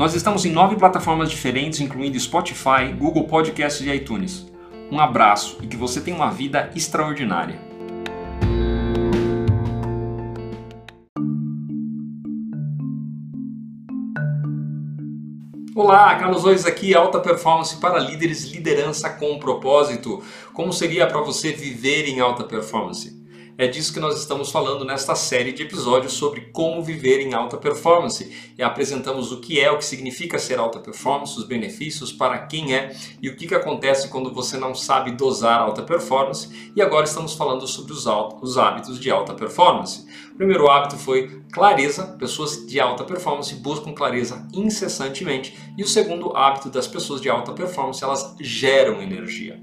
Nós estamos em nove plataformas diferentes, incluindo Spotify, Google Podcasts e iTunes. Um abraço e que você tenha uma vida extraordinária. Olá, Carlos Ois aqui, alta performance para líderes, liderança com propósito. Como seria para você viver em alta performance? É disso que nós estamos falando nesta série de episódios sobre como viver em alta performance. E apresentamos o que é, o que significa ser alta performance, os benefícios, para quem é e o que, que acontece quando você não sabe dosar alta performance. E agora estamos falando sobre os, os hábitos de alta performance. O primeiro hábito foi clareza, pessoas de alta performance buscam clareza incessantemente. E o segundo hábito das pessoas de alta performance, elas geram energia.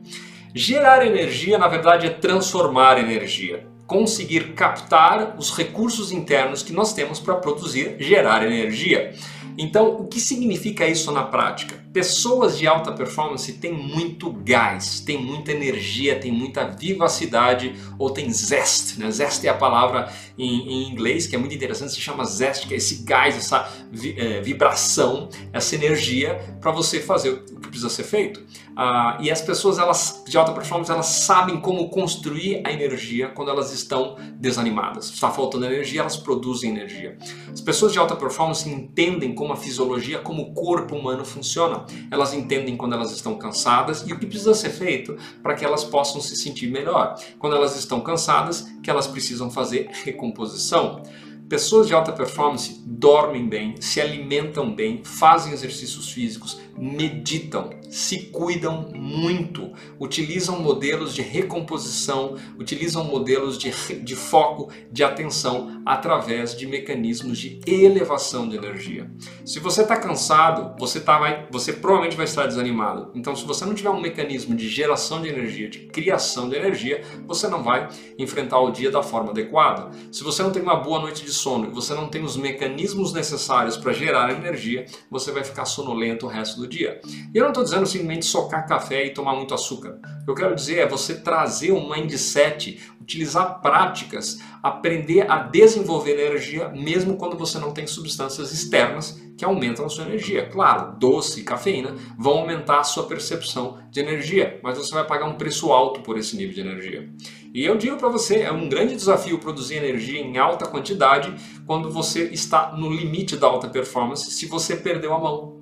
Gerar energia, na verdade, é transformar energia conseguir captar os recursos internos que nós temos para produzir, gerar energia. Então, o que significa isso na prática? Pessoas de alta performance têm muito gás, têm muita energia, têm muita vivacidade ou tem zest. Né? Zest é a palavra em, em, inglês que é muito interessante, se chama zest, que é esse gás, essa vi, é, vibração, essa energia para você fazer o que precisa ser feito. Ah, e as pessoas elas, de alta performance elas sabem como construir a energia quando elas estão desanimadas. Está faltando energia, elas produzem energia. As pessoas de alta performance entendem como a fisiologia, como o corpo humano funciona elas entendem quando elas estão cansadas e o que precisa ser feito para que elas possam se sentir melhor. Quando elas estão cansadas, que elas precisam fazer recomposição. Pessoas de alta performance dormem bem, se alimentam bem, fazem exercícios físicos, meditam, se cuidam muito, utilizam modelos de recomposição, utilizam modelos de, de foco, de atenção através de mecanismos de elevação de energia. Se você está cansado, você, tá, vai, você provavelmente vai estar desanimado. Então, se você não tiver um mecanismo de geração de energia, de criação de energia, você não vai enfrentar o dia da forma adequada. Se você não tem uma boa noite de sono e você não tem os mecanismos necessários para gerar energia, você vai ficar sonolento o resto do dia. E eu não estou dizendo simplesmente socar café e tomar muito açúcar. O que eu quero dizer é você trazer um mindset, utilizar práticas, aprender a desenvolver energia mesmo quando você não tem substâncias externas que aumentam a sua energia. Claro, doce e cafeína vão aumentar a sua percepção de energia, mas você vai pagar um preço alto por esse nível de energia. E eu digo para você, é um grande desafio produzir energia em alta quantidade quando você está no limite da alta performance, se você perdeu a mão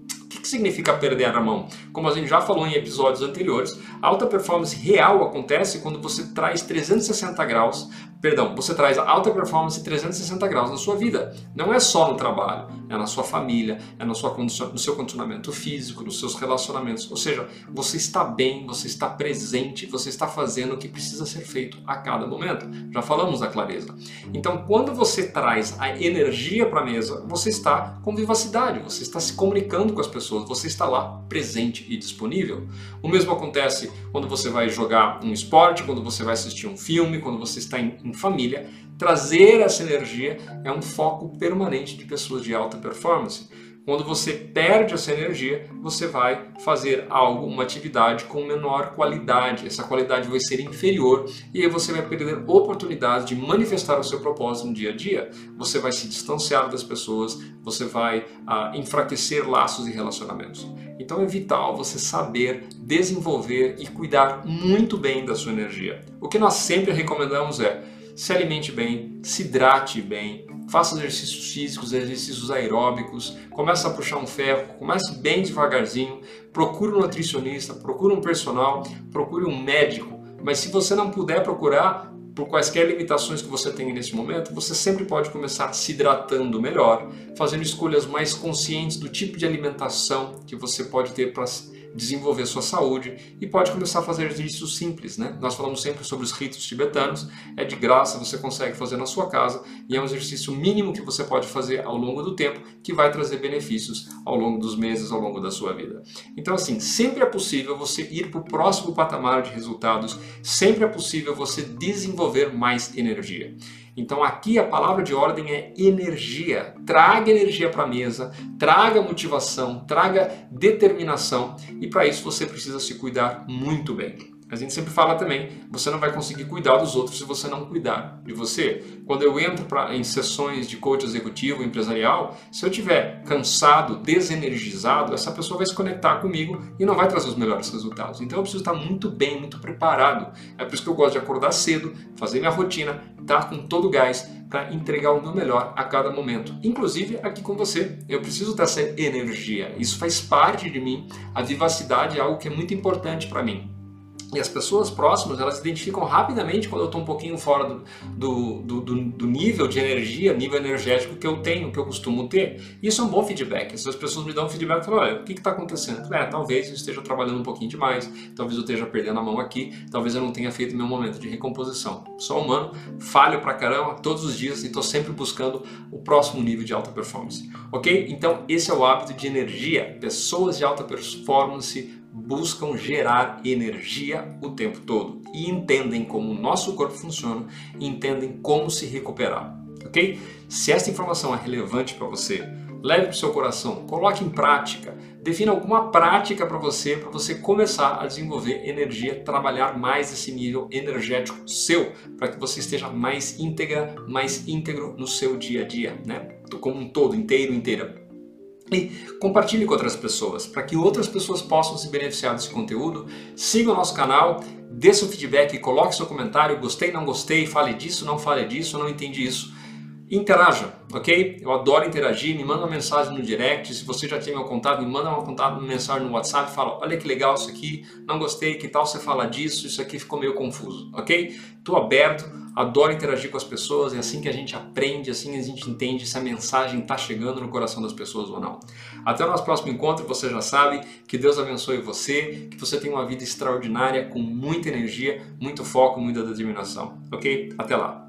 que significa perder a mão? Como a gente já falou em episódios anteriores, a alta performance real acontece quando você traz 360 graus perdão, você traz alta performance 360 graus na sua vida. Não é só no trabalho, é na sua família, é na sua condição, no seu condicionamento físico, nos seus relacionamentos. Ou seja, você está bem, você está presente, você está fazendo o que precisa ser feito a cada momento. Já falamos da clareza. Então, quando você traz a energia para a mesa, você está com vivacidade, você está se comunicando com as pessoas, você está lá presente e disponível. O mesmo acontece quando você vai jogar um esporte, quando você vai assistir um filme, quando você está em, em família, trazer essa energia é um foco permanente de pessoas de alta performance. Quando você perde essa energia, você vai fazer algo, uma atividade com menor qualidade. Essa qualidade vai ser inferior e aí você vai perder oportunidades de manifestar o seu propósito no dia a dia. Você vai se distanciar das pessoas, você vai ah, enfraquecer laços e relacionamentos. Então é vital você saber desenvolver e cuidar muito bem da sua energia. O que nós sempre recomendamos é se alimente bem, se hidrate bem, faça exercícios físicos, exercícios aeróbicos, comece a puxar um ferro, comece bem devagarzinho, procure um nutricionista, procure um personal, procure um médico. Mas se você não puder procurar, por quaisquer limitações que você tenha nesse momento, você sempre pode começar se hidratando melhor, fazendo escolhas mais conscientes do tipo de alimentação que você pode ter para desenvolver sua saúde e pode começar a fazer exercícios simples, né? Nós falamos sempre sobre os ritos tibetanos, é de graça, você consegue fazer na sua casa e é um exercício mínimo que você pode fazer ao longo do tempo que vai trazer benefícios ao longo dos meses, ao longo da sua vida. Então assim, sempre é possível você ir para o próximo patamar de resultados, sempre é possível você desenvolver mais energia. Então aqui a palavra de ordem é energia. Traga energia para a mesa, traga motivação, traga determinação e para isso você precisa se cuidar muito bem. A gente sempre fala também, você não vai conseguir cuidar dos outros se você não cuidar de você. Quando eu entro pra, em sessões de coach executivo, empresarial, se eu tiver cansado, desenergizado, essa pessoa vai se conectar comigo e não vai trazer os melhores resultados. Então eu preciso estar muito bem, muito preparado. É por isso que eu gosto de acordar cedo, fazer minha rotina, estar com todo o gás para entregar o meu melhor a cada momento. Inclusive aqui com você, eu preciso dessa energia. Isso faz parte de mim. A vivacidade é algo que é muito importante para mim. E as pessoas próximas, elas identificam rapidamente quando eu estou um pouquinho fora do, do, do, do, nível de energia, nível energético que eu tenho, que eu costumo ter. Isso é um bom feedback. Essas pessoas me dão um feedback e falam, olha, o que está acontecendo? É, talvez eu esteja trabalhando um pouquinho demais, talvez eu esteja perdendo a mão aqui, talvez eu não tenha feito meu momento de recomposição. Sou humano, falho pra caramba todos os dias e estou sempre buscando o próximo nível de alta performance. Ok? Então esse é o hábito de energia. Pessoas de alta performance buscam gerar energia o tempo todo e entendem como o nosso corpo funciona entendem como se recuperar, ok? Se essa informação é relevante para você, leve para o seu coração, coloque em prática, defina alguma prática para você, para você começar a desenvolver energia, trabalhar mais esse nível energético seu, para que você esteja mais íntegra, mais íntegro no seu dia a dia, né? Como um todo, inteiro, inteira. E compartilhe com outras pessoas, para que outras pessoas possam se beneficiar desse conteúdo. Siga o nosso canal, dê seu feedback, coloque seu comentário, gostei, não gostei, fale disso, não fale disso, não entendi isso. Interaja, ok? Eu adoro interagir, me manda uma mensagem no direct, se você já tem meu contato, me manda uma, contato, uma mensagem no WhatsApp, fala, olha que legal isso aqui, não gostei, que tal você fala disso, isso aqui ficou meio confuso, ok? Estou aberto, adoro interagir com as pessoas, é assim que a gente aprende, assim a gente entende se a mensagem está chegando no coração das pessoas ou não. Até o nosso próximo encontro, você já sabe, que Deus abençoe você, que você tenha uma vida extraordinária, com muita energia, muito foco, muita determinação, ok? Até lá!